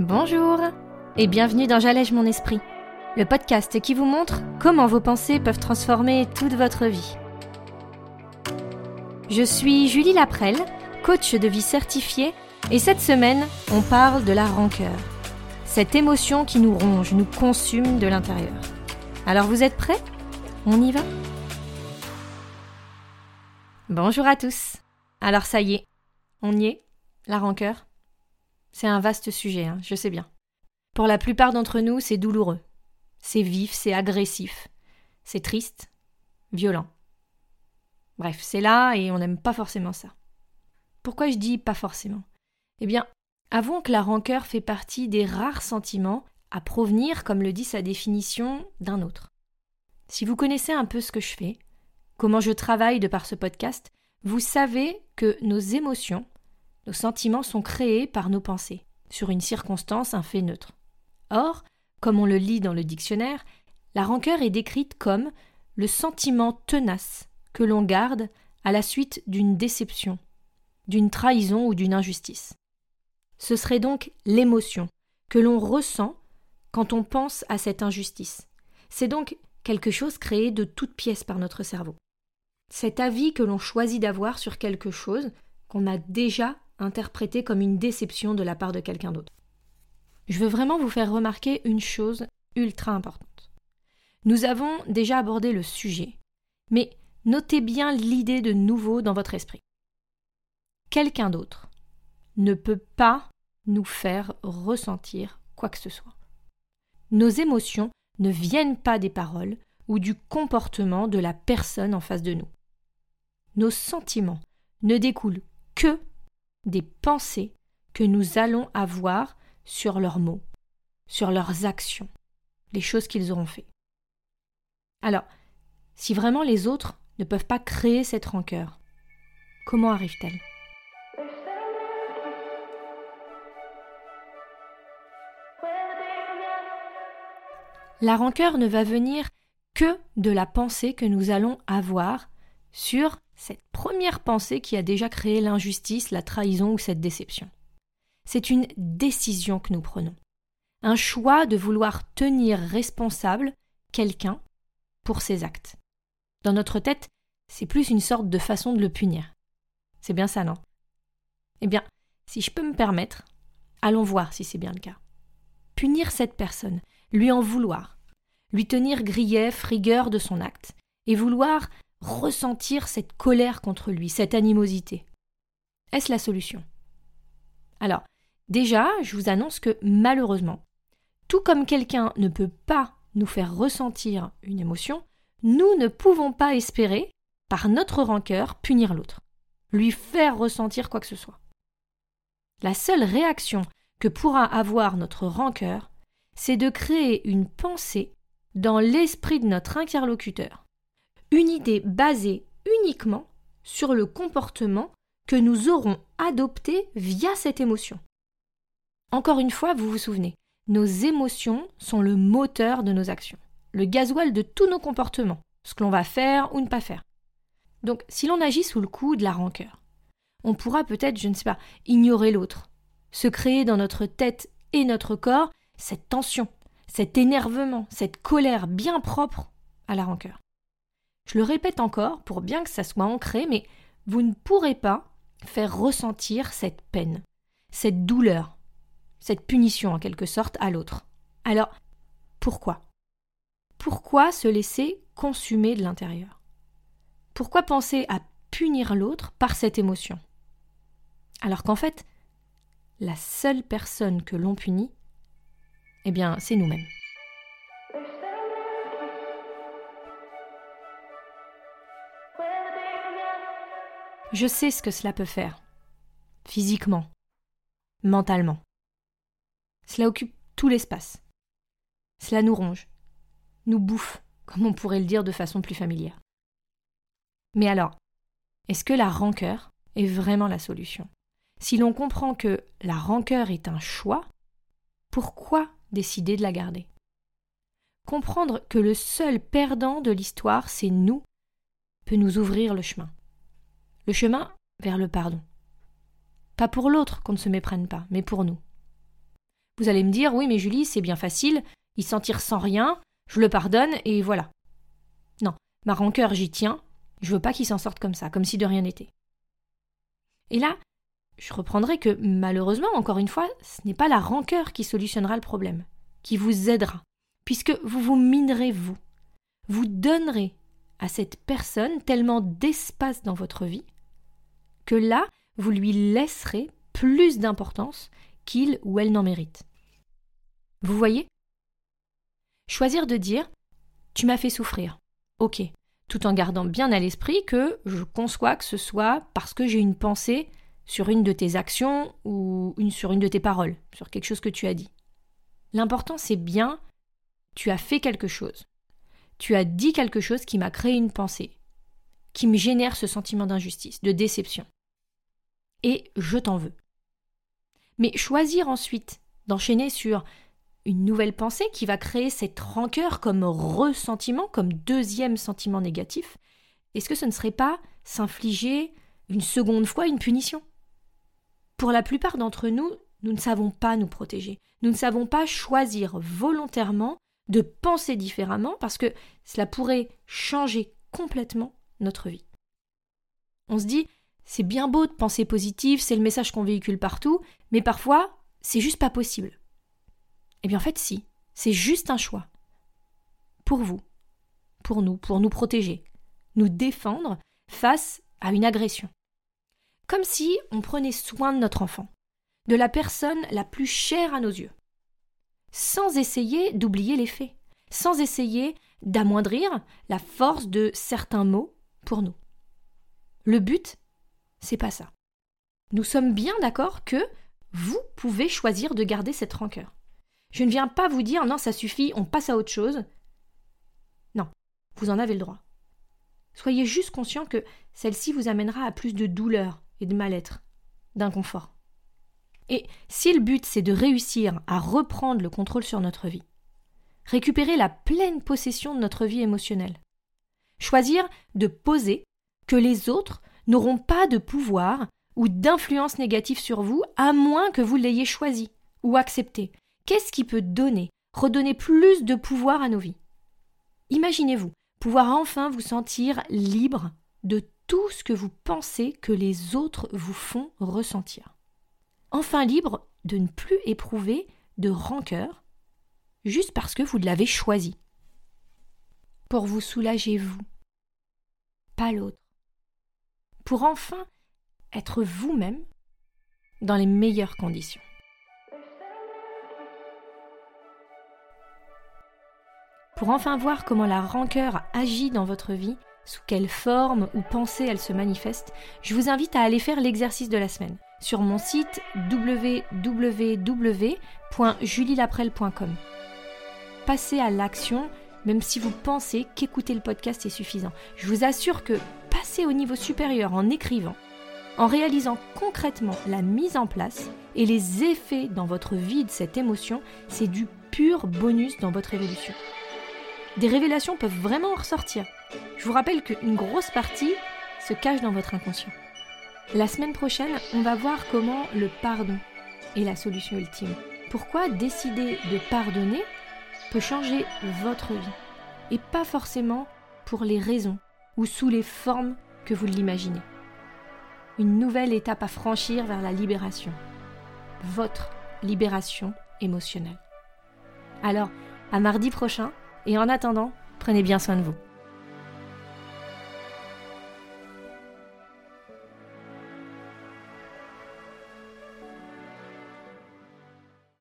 Bonjour et bienvenue dans J'allège mon esprit, le podcast qui vous montre comment vos pensées peuvent transformer toute votre vie. Je suis Julie Laprelle, coach de vie certifiée, et cette semaine, on parle de la rancœur. Cette émotion qui nous ronge, nous consume de l'intérieur. Alors vous êtes prêts? On y va? Bonjour à tous. Alors ça y est, on y est, la rancœur? C'est un vaste sujet, hein, je sais bien. Pour la plupart d'entre nous, c'est douloureux. C'est vif, c'est agressif. C'est triste, violent. Bref, c'est là et on n'aime pas forcément ça. Pourquoi je dis pas forcément? Eh bien, avouons que la rancœur fait partie des rares sentiments à provenir, comme le dit sa définition, d'un autre. Si vous connaissez un peu ce que je fais, comment je travaille de par ce podcast, vous savez que nos émotions nos sentiments sont créés par nos pensées, sur une circonstance, un fait neutre. Or, comme on le lit dans le dictionnaire, la rancœur est décrite comme le sentiment tenace que l'on garde à la suite d'une déception, d'une trahison ou d'une injustice. Ce serait donc l'émotion que l'on ressent quand on pense à cette injustice. C'est donc quelque chose créé de toutes pièces par notre cerveau. Cet avis que l'on choisit d'avoir sur quelque chose qu'on a déjà interprété comme une déception de la part de quelqu'un d'autre. Je veux vraiment vous faire remarquer une chose ultra importante. Nous avons déjà abordé le sujet, mais notez bien l'idée de nouveau dans votre esprit. Quelqu'un d'autre ne peut pas nous faire ressentir quoi que ce soit. Nos émotions ne viennent pas des paroles ou du comportement de la personne en face de nous. Nos sentiments ne découlent que des pensées que nous allons avoir sur leurs mots, sur leurs actions, les choses qu'ils auront fait. Alors, si vraiment les autres ne peuvent pas créer cette rancœur, comment arrive-t-elle? La rancœur ne va venir que de la pensée que nous allons avoir sur cette première pensée qui a déjà créé l'injustice, la trahison ou cette déception. C'est une décision que nous prenons, un choix de vouloir tenir responsable quelqu'un pour ses actes. Dans notre tête, c'est plus une sorte de façon de le punir. C'est bien ça, non? Eh bien, si je peux me permettre, allons voir si c'est bien le cas. Punir cette personne, lui en vouloir, lui tenir grief, rigueur de son acte, et vouloir ressentir cette colère contre lui, cette animosité. Est-ce la solution? Alors, déjà, je vous annonce que malheureusement, tout comme quelqu'un ne peut pas nous faire ressentir une émotion, nous ne pouvons pas espérer, par notre rancœur, punir l'autre, lui faire ressentir quoi que ce soit. La seule réaction que pourra avoir notre rancœur, c'est de créer une pensée dans l'esprit de notre interlocuteur, une idée basée uniquement sur le comportement que nous aurons adopté via cette émotion. Encore une fois, vous vous souvenez, nos émotions sont le moteur de nos actions, le gasoil de tous nos comportements, ce que l'on va faire ou ne pas faire. Donc, si l'on agit sous le coup de la rancœur, on pourra peut-être, je ne sais pas, ignorer l'autre, se créer dans notre tête et notre corps cette tension, cet énervement, cette colère bien propre à la rancœur. Je le répète encore pour bien que ça soit ancré, mais vous ne pourrez pas faire ressentir cette peine, cette douleur, cette punition en quelque sorte à l'autre. Alors, pourquoi? Pourquoi se laisser consumer de l'intérieur? Pourquoi penser à punir l'autre par cette émotion? Alors qu'en fait, la seule personne que l'on punit, eh bien, c'est nous-mêmes. Je sais ce que cela peut faire, physiquement, mentalement. Cela occupe tout l'espace. Cela nous ronge, nous bouffe, comme on pourrait le dire de façon plus familière. Mais alors, est-ce que la rancœur est vraiment la solution? Si l'on comprend que la rancœur est un choix, pourquoi décider de la garder? Comprendre que le seul perdant de l'histoire, c'est nous, peut nous ouvrir le chemin le chemin vers le pardon. Pas pour l'autre qu'on ne se méprenne pas, mais pour nous. Vous allez me dire, oui, mais Julie, c'est bien facile, il s'en tire sans rien, je le pardonne et voilà. Non, ma rancœur, j'y tiens, je veux pas qu'il s'en sorte comme ça, comme si de rien n'était. Et là, je reprendrai que malheureusement, encore une fois, ce n'est pas la rancœur qui solutionnera le problème, qui vous aidera, puisque vous vous minerez vous. Vous donnerez à cette personne tellement d'espace dans votre vie là, vous lui laisserez plus d'importance qu'il ou elle n'en mérite. Vous voyez? Choisir de dire Tu m'as fait souffrir. Ok. Tout en gardant bien à l'esprit que je conçois que ce soit parce que j'ai une pensée sur une de tes actions ou une sur une de tes paroles, sur quelque chose que tu as dit. L'important c'est bien tu as fait quelque chose. Tu as dit quelque chose qui m'a créé une pensée, qui me génère ce sentiment d'injustice, de déception. Et je t'en veux. Mais choisir ensuite d'enchaîner sur une nouvelle pensée qui va créer cette rancœur comme ressentiment, comme deuxième sentiment négatif, est-ce que ce ne serait pas s'infliger une seconde fois une punition? Pour la plupart d'entre nous, nous ne savons pas nous protéger. Nous ne savons pas choisir volontairement de penser différemment parce que cela pourrait changer complètement notre vie. On se dit, c'est bien beau de penser positif, c'est le message qu'on véhicule partout, mais parfois, c'est juste pas possible. Eh bien, en fait, si. C'est juste un choix. Pour vous, pour nous, pour nous protéger, nous défendre face à une agression. Comme si on prenait soin de notre enfant, de la personne la plus chère à nos yeux, sans essayer d'oublier les faits, sans essayer d'amoindrir la force de certains mots pour nous. Le but, c'est pas ça. Nous sommes bien d'accord que vous pouvez choisir de garder cette rancœur. Je ne viens pas vous dire non, ça suffit, on passe à autre chose. Non, vous en avez le droit. Soyez juste conscient que celle-ci vous amènera à plus de douleur et de mal-être, d'inconfort. Et si le but c'est de réussir à reprendre le contrôle sur notre vie, récupérer la pleine possession de notre vie émotionnelle, choisir de poser que les autres n'auront pas de pouvoir ou d'influence négative sur vous à moins que vous l'ayez choisi ou accepté, Qu'est-ce qui peut donner, redonner plus de pouvoir à nos vies? Imaginez-vous pouvoir enfin vous sentir libre de tout ce que vous pensez que les autres vous font ressentir. Enfin libre de ne plus éprouver de rancœur juste parce que vous l'avez choisi. Pour vous soulager vous, pas l'autre. Pour enfin être vous-même dans les meilleures conditions. Pour enfin voir comment la rancœur agit dans votre vie, sous quelle forme ou pensée elle se manifeste, je vous invite à aller faire l'exercice de la semaine sur mon site www.julielaprel.com. Passez à l'action, même si vous pensez qu'écouter le podcast est suffisant. Je vous assure que au niveau supérieur en écrivant, en réalisant concrètement la mise en place et les effets dans votre vie de cette émotion, c'est du pur bonus dans votre évolution des révélations peuvent vraiment ressortir. Je vous rappelle qu'une grosse partie se cache dans votre inconscient. La semaine prochaine, on va voir comment le pardon est la solution ultime. Pourquoi décider de pardonner peut changer votre vie. Et pas forcément pour les raisons ou sous les formes que vous l'imaginez. Une nouvelle étape à franchir vers la libération. Votre libération émotionnelle. Alors, à mardi prochain et en attendant, prenez bien soin de vous.